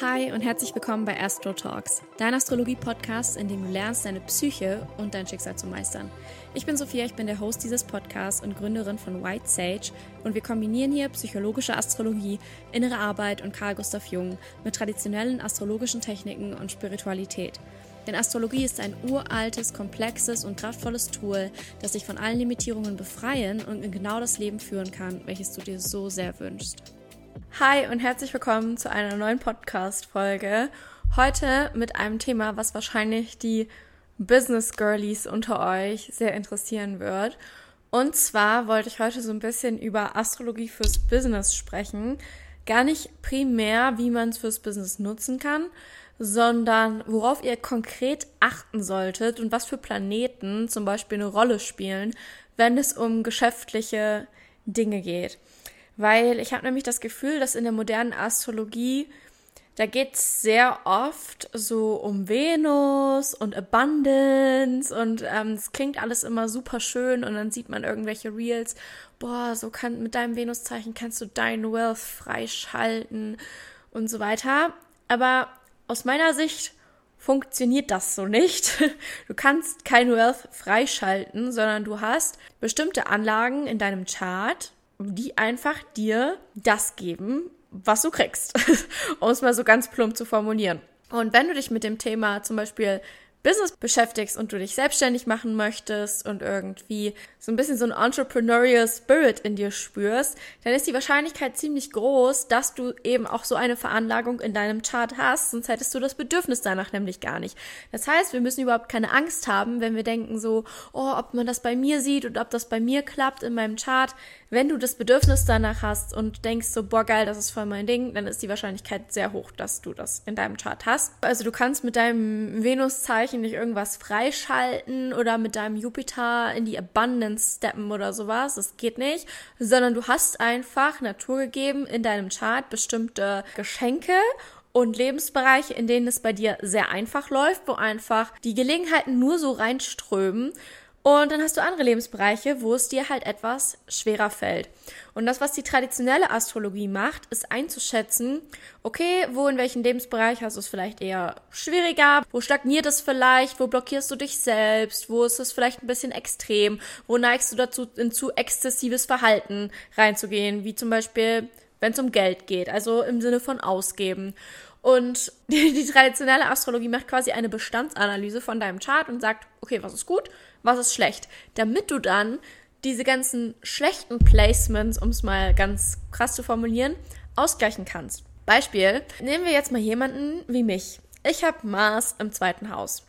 Hi und herzlich willkommen bei Astro Talks, dein Astrologie-Podcast, in dem du lernst, deine Psyche und dein Schicksal zu meistern. Ich bin Sophia, ich bin der Host dieses Podcasts und Gründerin von White Sage und wir kombinieren hier psychologische Astrologie, innere Arbeit und Carl Gustav Jung mit traditionellen astrologischen Techniken und Spiritualität. Denn Astrologie ist ein uraltes, komplexes und kraftvolles Tool, das dich von allen Limitierungen befreien und in genau das Leben führen kann, welches du dir so sehr wünschst. Hi und herzlich willkommen zu einer neuen Podcast-Folge. Heute mit einem Thema, was wahrscheinlich die Business Girlies unter euch sehr interessieren wird. Und zwar wollte ich heute so ein bisschen über Astrologie fürs Business sprechen. Gar nicht primär, wie man es fürs Business nutzen kann, sondern worauf ihr konkret achten solltet und was für Planeten zum Beispiel eine Rolle spielen, wenn es um geschäftliche Dinge geht. Weil ich habe nämlich das Gefühl, dass in der modernen Astrologie, da geht es sehr oft so um Venus und Abundance und ähm, es klingt alles immer super schön und dann sieht man irgendwelche Reels, boah, so kann mit deinem Venuszeichen kannst du dein Wealth freischalten und so weiter. Aber aus meiner Sicht funktioniert das so nicht. Du kannst kein Wealth freischalten, sondern du hast bestimmte Anlagen in deinem Chart, die einfach dir das geben, was du kriegst. um es mal so ganz plump zu formulieren. Und wenn du dich mit dem Thema zum Beispiel Business beschäftigst und du dich selbstständig machen möchtest und irgendwie so ein bisschen so ein entrepreneurial Spirit in dir spürst, dann ist die Wahrscheinlichkeit ziemlich groß, dass du eben auch so eine Veranlagung in deinem Chart hast, sonst hättest du das Bedürfnis danach nämlich gar nicht. Das heißt, wir müssen überhaupt keine Angst haben, wenn wir denken so, oh, ob man das bei mir sieht und ob das bei mir klappt in meinem Chart. Wenn du das Bedürfnis danach hast und denkst so, boah, geil, das ist voll mein Ding, dann ist die Wahrscheinlichkeit sehr hoch, dass du das in deinem Chart hast. Also du kannst mit deinem Venuszeichen nicht irgendwas freischalten oder mit deinem Jupiter in die Abundance steppen oder sowas. Das geht nicht. Sondern du hast einfach naturgegeben in deinem Chart bestimmte Geschenke und Lebensbereiche, in denen es bei dir sehr einfach läuft, wo einfach die Gelegenheiten nur so reinströmen und dann hast du andere Lebensbereiche, wo es dir halt etwas schwerer fällt. Und das, was die traditionelle Astrologie macht, ist einzuschätzen, okay, wo in welchem Lebensbereich hast du es vielleicht eher schwieriger, wo stagniert es vielleicht, wo blockierst du dich selbst, wo ist es vielleicht ein bisschen extrem, wo neigst du dazu, in zu exzessives Verhalten reinzugehen, wie zum Beispiel, wenn es um Geld geht, also im Sinne von Ausgeben. Und die, die, traditionelle Astrologie macht quasi eine Bestandsanalyse von deinem Chart und sagt, okay, was ist gut, was ist schlecht, damit du dann diese ganzen schlechten Placements, um es mal ganz krass zu formulieren, ausgleichen kannst. Beispiel, nehmen wir jetzt mal jemanden wie mich. Ich habe Mars im zweiten Haus.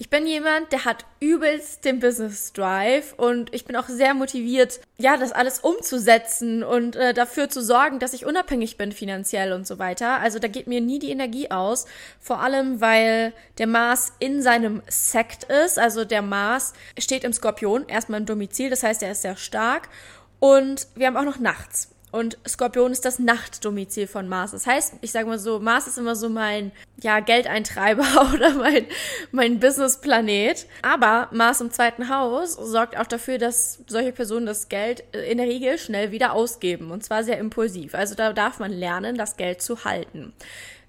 Ich bin jemand, der hat übelst den Business Drive und ich bin auch sehr motiviert, ja, das alles umzusetzen und äh, dafür zu sorgen, dass ich unabhängig bin finanziell und so weiter. Also da geht mir nie die Energie aus, vor allem weil der Mars in seinem Sekt ist, also der Mars steht im Skorpion, erstmal im Domizil, das heißt, er ist sehr stark und wir haben auch noch nachts. Und Skorpion ist das Nachtdomizil von Mars. Das heißt, ich sage mal so, Mars ist immer so mein, ja, Geldeintreiber oder mein, mein Businessplanet. Aber Mars im zweiten Haus sorgt auch dafür, dass solche Personen das Geld in der Regel schnell wieder ausgeben. Und zwar sehr impulsiv. Also da darf man lernen, das Geld zu halten.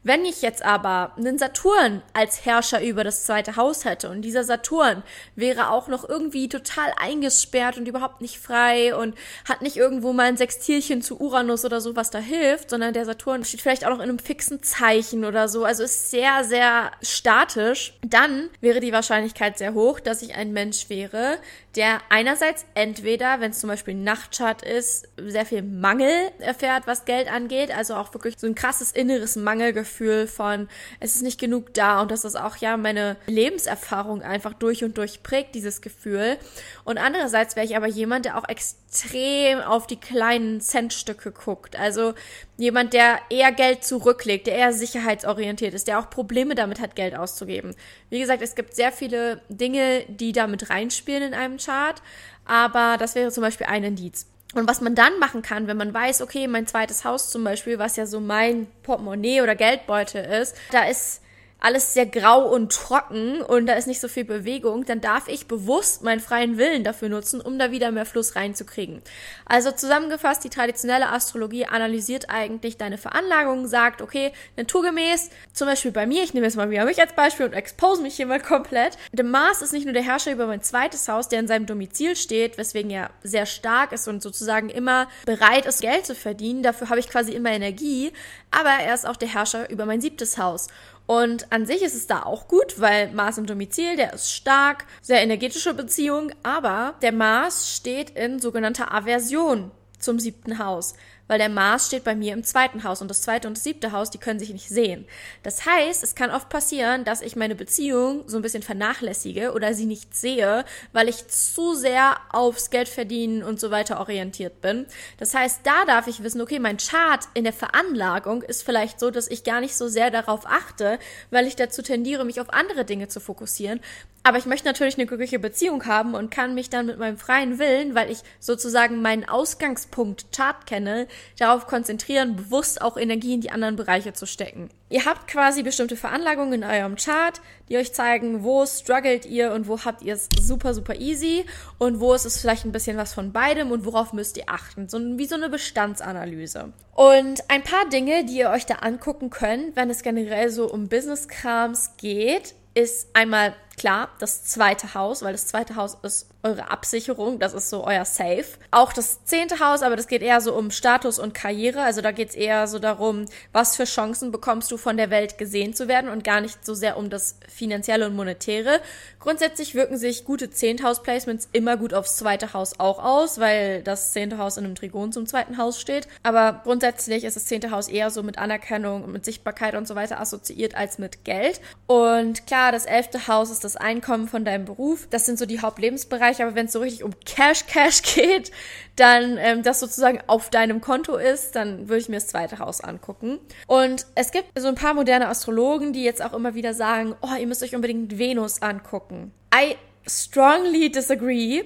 Wenn ich jetzt aber einen Saturn als Herrscher über das zweite Haus hätte und dieser Saturn wäre auch noch irgendwie total eingesperrt und überhaupt nicht frei und hat nicht irgendwo mal ein Sextilchen zu Uranus oder so, was da hilft, sondern der Saturn steht vielleicht auch noch in einem fixen Zeichen oder so, also ist sehr, sehr statisch, dann wäre die Wahrscheinlichkeit sehr hoch, dass ich ein Mensch wäre, der einerseits entweder, wenn es zum Beispiel ein Nachtchart ist, sehr viel Mangel erfährt, was Geld angeht, also auch wirklich so ein krasses inneres Mangelgefühl von, es ist nicht genug da und dass das auch ja meine Lebenserfahrung einfach durch und durch prägt, dieses Gefühl. Und andererseits wäre ich aber jemand, der auch extrem auf die kleinen Centstücke guckt, also jemand, der eher Geld zurücklegt, der eher sicherheitsorientiert ist, der auch Probleme damit hat, Geld auszugeben. Wie gesagt, es gibt sehr viele Dinge, die damit reinspielen in einem Chart, aber das wäre zum Beispiel ein Indiz. Und was man dann machen kann, wenn man weiß, okay, mein zweites Haus zum Beispiel, was ja so mein Portemonnaie oder Geldbeutel ist, da ist alles sehr grau und trocken und da ist nicht so viel Bewegung, dann darf ich bewusst meinen freien Willen dafür nutzen, um da wieder mehr Fluss reinzukriegen. Also zusammengefasst, die traditionelle Astrologie analysiert eigentlich deine Veranlagung, sagt, okay, naturgemäß, zum Beispiel bei mir, ich nehme jetzt mal wieder mich als Beispiel und expose mich hier mal komplett. Der Mars ist nicht nur der Herrscher über mein zweites Haus, der in seinem Domizil steht, weswegen er sehr stark ist und sozusagen immer bereit ist, Geld zu verdienen. Dafür habe ich quasi immer Energie. Aber er ist auch der Herrscher über mein siebtes Haus. Und an sich ist es da auch gut, weil Mars im Domizil, der ist stark, sehr energetische Beziehung, aber der Mars steht in sogenannter Aversion zum siebten Haus weil der Mars steht bei mir im zweiten Haus und das zweite und das siebte Haus, die können sich nicht sehen. Das heißt, es kann oft passieren, dass ich meine Beziehung so ein bisschen vernachlässige oder sie nicht sehe, weil ich zu sehr aufs Geld verdienen und so weiter orientiert bin. Das heißt, da darf ich wissen, okay, mein Chart in der Veranlagung ist vielleicht so, dass ich gar nicht so sehr darauf achte, weil ich dazu tendiere, mich auf andere Dinge zu fokussieren. Aber ich möchte natürlich eine glückliche Beziehung haben und kann mich dann mit meinem freien Willen, weil ich sozusagen meinen Ausgangspunkt Chart kenne, darauf konzentrieren, bewusst auch Energie in die anderen Bereiche zu stecken. Ihr habt quasi bestimmte Veranlagungen in eurem Chart, die euch zeigen, wo struggelt ihr und wo habt ihr es super, super easy und wo ist es vielleicht ein bisschen was von beidem und worauf müsst ihr achten. So wie so eine Bestandsanalyse. Und ein paar Dinge, die ihr euch da angucken könnt, wenn es generell so um Business-Krams geht, ist einmal klar das zweite Haus, weil das zweite Haus ist eure Absicherung, das ist so euer Safe. Auch das zehnte Haus, aber das geht eher so um Status und Karriere, also da geht es eher so darum, was für Chancen bekommst du von der Welt gesehen zu werden und gar nicht so sehr um das finanzielle und monetäre. Grundsätzlich wirken sich gute Zehnthaus-Placements immer gut aufs zweite Haus auch aus, weil das zehnte Haus in einem Trigon zum zweiten Haus steht. Aber grundsätzlich ist das zehnte Haus eher so mit Anerkennung mit Sichtbarkeit und so weiter assoziiert als mit Geld. Und klar, das elfte Haus ist das Einkommen von deinem Beruf. Das sind so die Hauptlebensbereiche, aber wenn es so richtig um Cash, Cash geht, dann ähm, das sozusagen auf deinem Konto ist, dann würde ich mir das zweite Haus angucken. Und es gibt so ein paar moderne Astrologen, die jetzt auch immer wieder sagen, oh, ihr müsst euch unbedingt Venus angucken. I strongly disagree.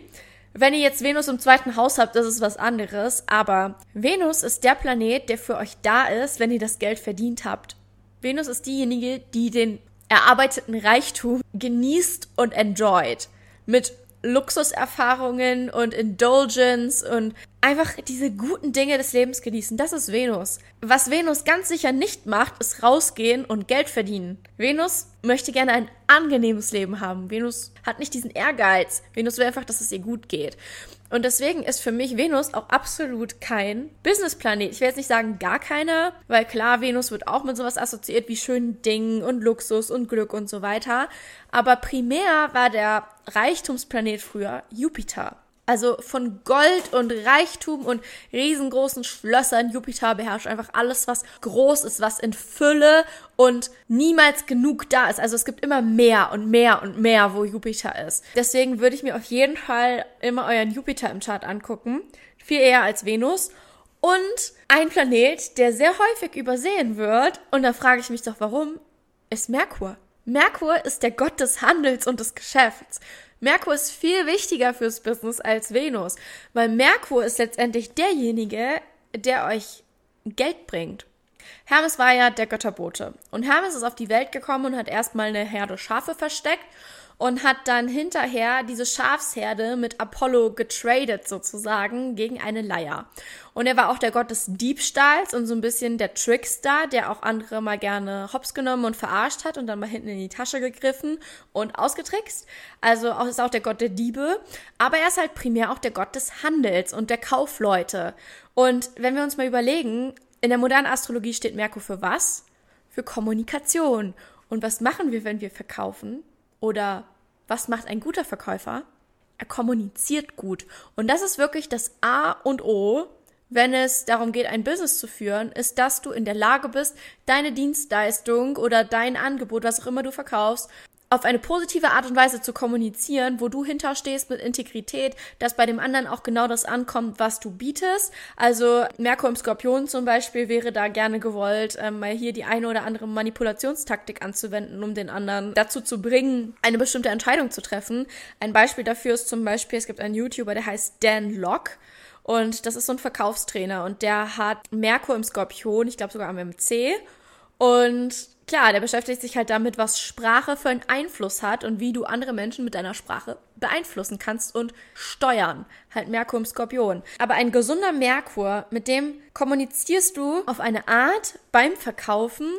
Wenn ihr jetzt Venus im zweiten Haus habt, das ist was anderes. Aber Venus ist der Planet, der für euch da ist, wenn ihr das Geld verdient habt. Venus ist diejenige, die den erarbeiteten Reichtum genießt und enjoyt. Mit Luxuserfahrungen und Indulgence und einfach diese guten Dinge des Lebens genießen. Das ist Venus. Was Venus ganz sicher nicht macht, ist rausgehen und Geld verdienen. Venus möchte gerne ein angenehmes Leben haben. Venus hat nicht diesen Ehrgeiz. Venus will einfach, dass es ihr gut geht. Und deswegen ist für mich Venus auch absolut kein Businessplanet. Ich will jetzt nicht sagen gar keiner, weil klar, Venus wird auch mit sowas assoziiert wie schönen Dingen und Luxus und Glück und so weiter. Aber primär war der Reichtumsplanet früher Jupiter. Also von Gold und Reichtum und riesengroßen Schlössern. Jupiter beherrscht einfach alles, was groß ist, was in Fülle und niemals genug da ist. Also es gibt immer mehr und mehr und mehr, wo Jupiter ist. Deswegen würde ich mir auf jeden Fall immer euren Jupiter im Chart angucken. Viel eher als Venus. Und ein Planet, der sehr häufig übersehen wird, und da frage ich mich doch warum, ist Merkur. Merkur ist der Gott des Handels und des Geschäfts. Merkur ist viel wichtiger fürs Business als Venus, weil Merkur ist letztendlich derjenige, der euch Geld bringt. Hermes war ja der Götterbote und Hermes ist auf die Welt gekommen und hat erstmal eine Herde Schafe versteckt und hat dann hinterher diese Schafsherde mit Apollo getradet sozusagen gegen eine Leier. Und er war auch der Gott des Diebstahls und so ein bisschen der Trickster, der auch andere mal gerne hops genommen und verarscht hat und dann mal hinten in die Tasche gegriffen und ausgetrickst. Also auch, ist auch der Gott der Diebe. Aber er ist halt primär auch der Gott des Handels und der Kaufleute. Und wenn wir uns mal überlegen, in der modernen Astrologie steht Merkur für was? Für Kommunikation. Und was machen wir, wenn wir verkaufen? Oder was macht ein guter Verkäufer? Er kommuniziert gut. Und das ist wirklich das A und O, wenn es darum geht, ein Business zu führen, ist, dass du in der Lage bist, deine Dienstleistung oder dein Angebot, was auch immer du verkaufst, auf eine positive Art und Weise zu kommunizieren, wo du hinterstehst mit Integrität, dass bei dem anderen auch genau das ankommt, was du bietest. Also Merkur im Skorpion zum Beispiel wäre da gerne gewollt, ähm, mal hier die eine oder andere Manipulationstaktik anzuwenden, um den anderen dazu zu bringen, eine bestimmte Entscheidung zu treffen. Ein Beispiel dafür ist zum Beispiel, es gibt einen YouTuber, der heißt Dan Locke. Und das ist so ein Verkaufstrainer und der hat Merkur im Skorpion, ich glaube sogar am MC Und klar, der beschäftigt sich halt damit, was Sprache für einen Einfluss hat und wie du andere Menschen mit deiner Sprache beeinflussen kannst und steuern. Halt Merkur im Skorpion. Aber ein gesunder Merkur, mit dem kommunizierst du auf eine Art beim Verkaufen,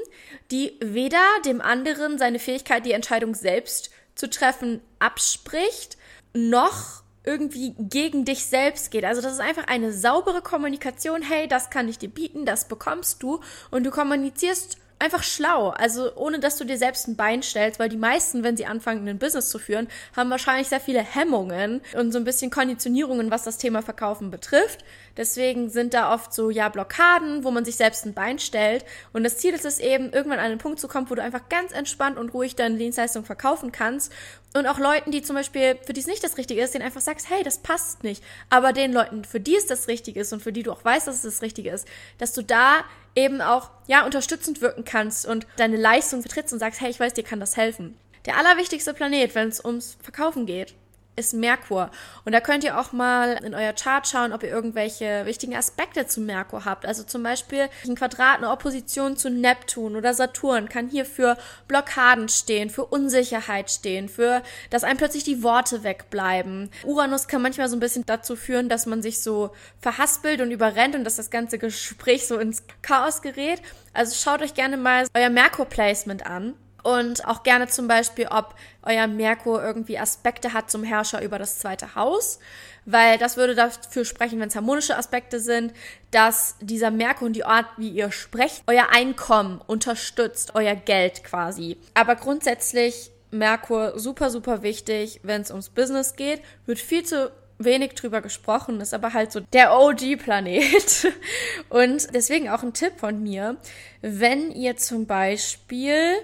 die weder dem anderen seine Fähigkeit, die Entscheidung selbst zu treffen, abspricht, noch irgendwie gegen dich selbst geht. Also das ist einfach eine saubere Kommunikation. Hey, das kann ich dir bieten, das bekommst du. Und du kommunizierst einfach schlau. Also ohne dass du dir selbst ein Bein stellst, weil die meisten, wenn sie anfangen, ein Business zu führen, haben wahrscheinlich sehr viele Hemmungen und so ein bisschen Konditionierungen, was das Thema Verkaufen betrifft. Deswegen sind da oft so, ja, Blockaden, wo man sich selbst ein Bein stellt. Und das Ziel ist es eben, irgendwann an einen Punkt zu kommen, wo du einfach ganz entspannt und ruhig deine Dienstleistung verkaufen kannst. Und auch Leuten, die zum Beispiel, für die es nicht das Richtige ist, denen einfach sagst, hey, das passt nicht. Aber den Leuten, für die es das Richtige ist und für die du auch weißt, dass es das Richtige ist, dass du da eben auch, ja, unterstützend wirken kannst und deine Leistung vertrittst und sagst, hey, ich weiß, dir kann das helfen. Der allerwichtigste Planet, wenn es ums Verkaufen geht, ist Merkur. Und da könnt ihr auch mal in euer Chart schauen, ob ihr irgendwelche wichtigen Aspekte zu Merkur habt. Also zum Beispiel ein Quadrat, eine Opposition zu Neptun oder Saturn kann hier für Blockaden stehen, für Unsicherheit stehen, für, dass einem plötzlich die Worte wegbleiben. Uranus kann manchmal so ein bisschen dazu führen, dass man sich so verhaspelt und überrennt und dass das ganze Gespräch so ins Chaos gerät. Also schaut euch gerne mal euer Merkur-Placement an und auch gerne zum Beispiel, ob euer Merkur irgendwie Aspekte hat zum Herrscher über das zweite Haus, weil das würde dafür sprechen, wenn es harmonische Aspekte sind, dass dieser Merkur und die Art, wie ihr sprecht, euer Einkommen unterstützt, euer Geld quasi. Aber grundsätzlich Merkur super, super wichtig, wenn es ums Business geht, wird viel zu wenig drüber gesprochen, ist aber halt so der OG-Planet. Und deswegen auch ein Tipp von mir, wenn ihr zum Beispiel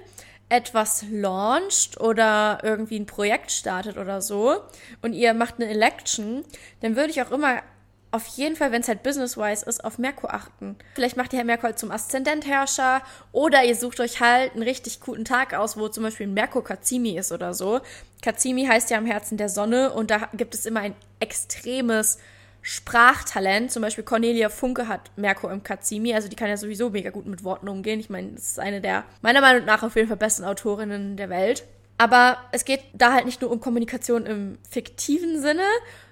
etwas launcht oder irgendwie ein Projekt startet oder so und ihr macht eine Election, dann würde ich auch immer auf jeden Fall, wenn es halt business-wise ist, auf Merkur achten. Vielleicht macht ihr Herr Merkur zum Aszendentherrscher oder ihr sucht euch halt einen richtig guten Tag aus, wo zum Beispiel Merkur Kazimi ist oder so. Kazimi heißt ja am Herzen der Sonne und da gibt es immer ein extremes Sprachtalent. Zum Beispiel Cornelia Funke hat Merkur im Kazimi, also die kann ja sowieso mega gut mit Worten umgehen. Ich meine, das ist eine der meiner Meinung nach auf jeden Fall besten Autorinnen der Welt. Aber es geht da halt nicht nur um Kommunikation im fiktiven Sinne,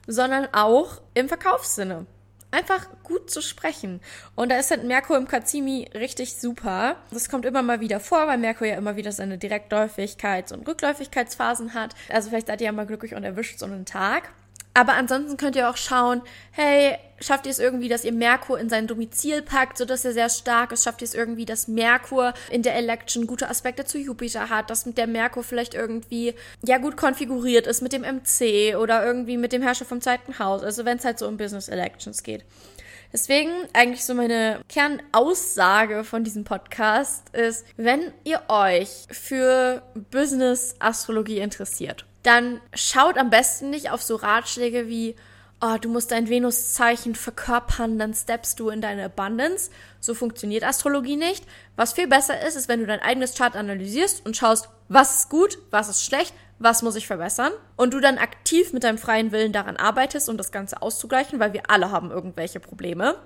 sondern auch im Verkaufssinne. Einfach gut zu sprechen. Und da ist halt Merkur im Kazimi richtig super. Das kommt immer mal wieder vor, weil Merkur ja immer wieder seine Direktläufigkeits- und Rückläufigkeitsphasen hat. Also vielleicht seid ihr ja mal glücklich und erwischt so einen Tag. Aber ansonsten könnt ihr auch schauen, hey, schafft ihr es irgendwie, dass ihr Merkur in sein Domizil packt, sodass er sehr stark ist? Schafft ihr es irgendwie, dass Merkur in der Election gute Aspekte zu Jupiter hat, dass der Merkur vielleicht irgendwie ja gut konfiguriert ist mit dem MC oder irgendwie mit dem Herrscher vom zweiten Haus, also wenn es halt so um Business Elections geht. Deswegen eigentlich so meine Kernaussage von diesem Podcast ist, wenn ihr euch für Business Astrologie interessiert dann schaut am besten nicht auf so Ratschläge wie, oh, du musst dein Venuszeichen verkörpern, dann steppst du in deine Abundance. So funktioniert Astrologie nicht. Was viel besser ist, ist, wenn du dein eigenes Chart analysierst und schaust, was ist gut, was ist schlecht, was muss ich verbessern und du dann aktiv mit deinem freien Willen daran arbeitest, um das Ganze auszugleichen, weil wir alle haben irgendwelche Probleme.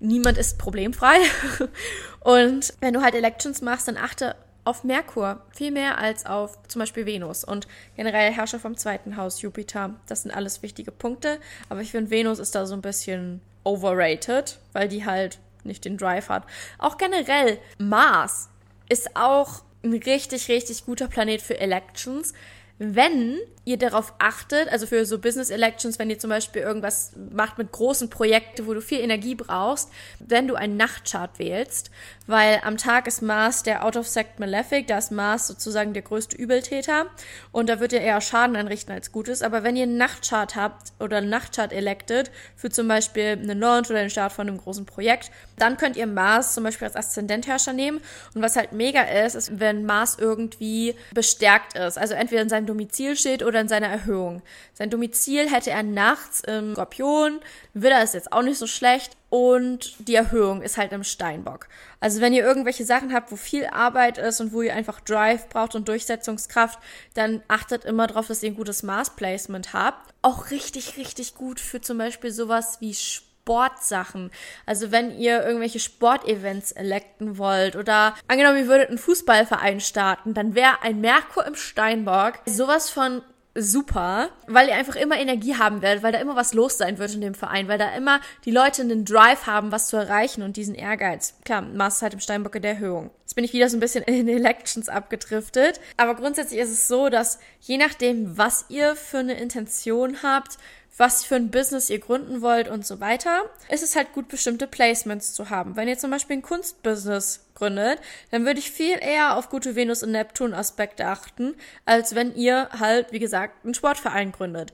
Niemand ist problemfrei. und wenn du halt Elections machst, dann achte auf Merkur viel mehr als auf zum Beispiel Venus und generell Herrscher vom zweiten Haus Jupiter. Das sind alles wichtige Punkte, aber ich finde Venus ist da so ein bisschen overrated, weil die halt nicht den Drive hat. Auch generell Mars ist auch ein richtig, richtig guter Planet für Elections, wenn ihr darauf achtet, also für so Business Elections, wenn ihr zum Beispiel irgendwas macht mit großen Projekten, wo du viel Energie brauchst, wenn du einen Nachtchart wählst, weil am Tag ist Mars der Out of Sect Malefic, da ist Mars sozusagen der größte Übeltäter und da wird er eher Schaden anrichten als Gutes. Aber wenn ihr einen Nachtchart habt oder einen Nachtchart elected für zum Beispiel einen Launch oder den Start von einem großen Projekt, dann könnt ihr Mars zum Beispiel als Aszendentherrscher nehmen. Und was halt mega ist, ist, wenn Mars irgendwie bestärkt ist, also entweder in seinem Domizil steht oder oder in seiner Erhöhung. Sein Domizil hätte er nachts im Skorpion, Widder ist jetzt auch nicht so schlecht und die Erhöhung ist halt im Steinbock. Also wenn ihr irgendwelche Sachen habt, wo viel Arbeit ist und wo ihr einfach Drive braucht und Durchsetzungskraft, dann achtet immer darauf, dass ihr ein gutes Maßplacement habt. Auch richtig, richtig gut für zum Beispiel sowas wie Sport Sportsachen. Also wenn ihr irgendwelche Sportevents electen wollt oder angenommen, ihr würdet einen Fußballverein starten, dann wäre ein Merkur im Steinbock sowas von super, weil ihr einfach immer Energie haben werdet, weil da immer was los sein wird in dem Verein, weil da immer die Leute einen Drive haben, was zu erreichen und diesen Ehrgeiz. Klar, Maß halt im Steinbock in der Erhöhung. Jetzt bin ich wieder so ein bisschen in Elections abgedriftet, aber grundsätzlich ist es so, dass je nachdem, was ihr für eine Intention habt, was für ein Business ihr gründen wollt und so weiter, ist es halt gut, bestimmte Placements zu haben. Wenn ihr zum Beispiel ein Kunstbusiness gründet, dann würde ich viel eher auf gute Venus- und Neptun-Aspekte achten, als wenn ihr halt, wie gesagt, einen Sportverein gründet.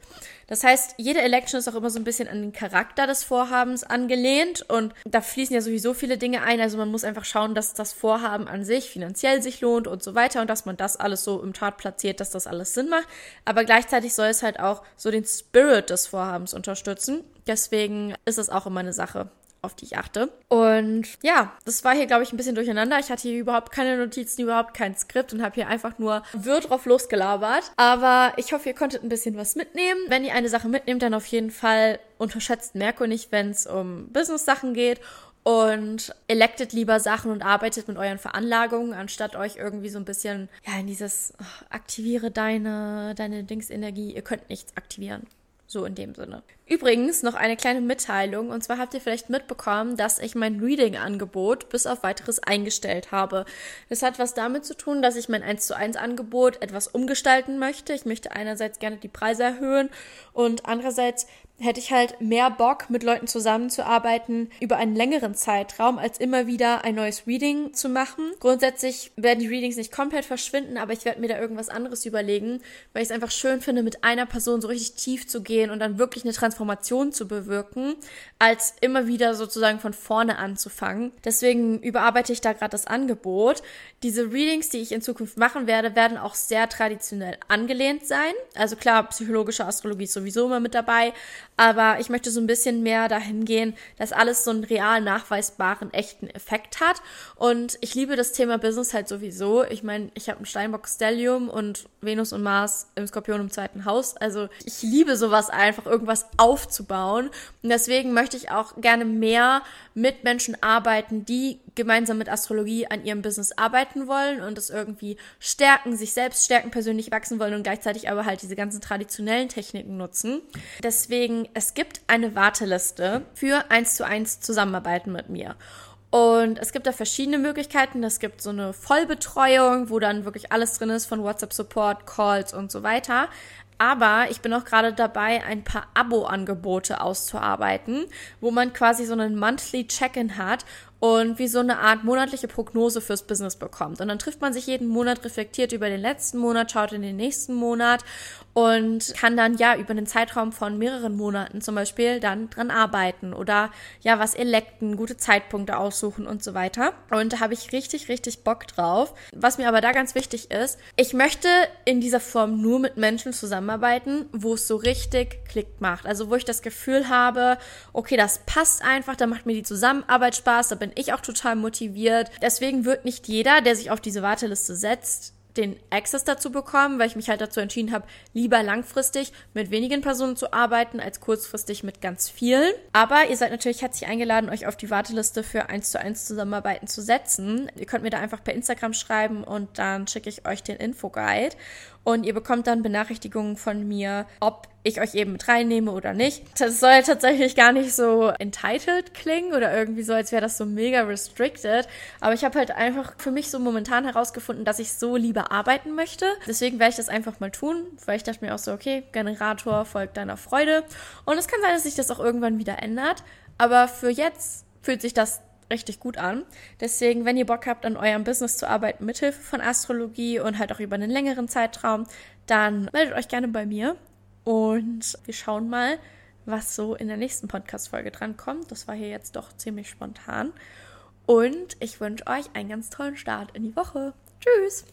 Das heißt, jede Election ist auch immer so ein bisschen an den Charakter des Vorhabens angelehnt und da fließen ja sowieso viele Dinge ein. Also man muss einfach schauen, dass das Vorhaben an sich finanziell sich lohnt und so weiter und dass man das alles so im Tat platziert, dass das alles Sinn macht. Aber gleichzeitig soll es halt auch so den Spirit des Vorhabens unterstützen. Deswegen ist es auch immer eine Sache auf die ich achte. Und ja, das war hier, glaube ich, ein bisschen durcheinander. Ich hatte hier überhaupt keine Notizen, überhaupt kein Skript und habe hier einfach nur wirr drauf losgelabert. Aber ich hoffe, ihr konntet ein bisschen was mitnehmen. Wenn ihr eine Sache mitnehmt, dann auf jeden Fall unterschätzt Merkur nicht, wenn es um Business-Sachen geht und electet lieber Sachen und arbeitet mit euren Veranlagungen, anstatt euch irgendwie so ein bisschen, ja, in dieses, oh, aktiviere deine, deine Dingsenergie. Ihr könnt nichts aktivieren. So in dem Sinne. Übrigens noch eine kleine Mitteilung. Und zwar habt ihr vielleicht mitbekommen, dass ich mein Reading-Angebot bis auf weiteres eingestellt habe. Das hat was damit zu tun, dass ich mein 1 zu 1 Angebot etwas umgestalten möchte. Ich möchte einerseits gerne die Preise erhöhen und andererseits hätte ich halt mehr Bock, mit Leuten zusammenzuarbeiten über einen längeren Zeitraum, als immer wieder ein neues Reading zu machen. Grundsätzlich werden die Readings nicht komplett verschwinden, aber ich werde mir da irgendwas anderes überlegen, weil ich es einfach schön finde, mit einer Person so richtig tief zu gehen und dann wirklich eine Transformation zu bewirken, als immer wieder sozusagen von vorne anzufangen. Deswegen überarbeite ich da gerade das Angebot. Diese Readings, die ich in Zukunft machen werde, werden auch sehr traditionell angelehnt sein. Also klar, psychologische Astrologie ist sowieso immer mit dabei, aber ich möchte so ein bisschen mehr dahin gehen, dass alles so einen real nachweisbaren, echten Effekt hat. Und ich liebe das Thema Business halt sowieso. Ich meine, ich habe ein Steinbock Stellium und Venus und Mars im Skorpion im zweiten Haus. Also ich liebe sowas einfach, irgendwas aufzubauen. Und deswegen möchte ich auch gerne mehr mit Menschen arbeiten, die gemeinsam mit Astrologie an ihrem Business arbeiten wollen und es irgendwie stärken, sich selbst stärken, persönlich wachsen wollen und gleichzeitig aber halt diese ganzen traditionellen Techniken nutzen. Deswegen, es gibt eine Warteliste für eins zu eins Zusammenarbeiten mit mir. Und es gibt da verschiedene Möglichkeiten. Es gibt so eine Vollbetreuung, wo dann wirklich alles drin ist von WhatsApp-Support, Calls und so weiter. Aber ich bin auch gerade dabei, ein paar Abo-Angebote auszuarbeiten, wo man quasi so einen Monthly Check-in hat und wie so eine Art monatliche Prognose fürs Business bekommt. Und dann trifft man sich jeden Monat, reflektiert über den letzten Monat, schaut in den nächsten Monat und kann dann ja über einen Zeitraum von mehreren Monaten zum Beispiel dann dran arbeiten oder ja was elekten, gute Zeitpunkte aussuchen und so weiter. Und da habe ich richtig, richtig Bock drauf. Was mir aber da ganz wichtig ist, ich möchte in dieser Form nur mit Menschen zusammenarbeiten, wo es so richtig Klick macht. Also wo ich das Gefühl habe, okay, das passt einfach, da macht mir die Zusammenarbeit Spaß, da bin ich auch total motiviert. Deswegen wird nicht jeder, der sich auf diese Warteliste setzt, den Access dazu bekommen, weil ich mich halt dazu entschieden habe, lieber langfristig mit wenigen Personen zu arbeiten, als kurzfristig mit ganz vielen. Aber ihr seid natürlich herzlich eingeladen, euch auf die Warteliste für 1 zu 1 Zusammenarbeiten zu setzen. Ihr könnt mir da einfach per Instagram schreiben und dann schicke ich euch den Infoguide und ihr bekommt dann Benachrichtigungen von mir, ob ich euch eben mit reinnehme oder nicht. Das soll tatsächlich gar nicht so entitled klingen oder irgendwie so, als wäre das so mega restricted. Aber ich habe halt einfach für mich so momentan herausgefunden, dass ich so lieber arbeiten möchte. Deswegen werde ich das einfach mal tun, weil ich dachte mir auch so, okay, Generator folgt deiner Freude. Und es kann sein, dass sich das auch irgendwann wieder ändert. Aber für jetzt fühlt sich das richtig gut an. Deswegen, wenn ihr Bock habt, an eurem Business zu arbeiten mithilfe von Astrologie und halt auch über einen längeren Zeitraum, dann meldet euch gerne bei mir und wir schauen mal, was so in der nächsten Podcast-Folge drankommt. Das war hier jetzt doch ziemlich spontan. Und ich wünsche euch einen ganz tollen Start in die Woche. Tschüss!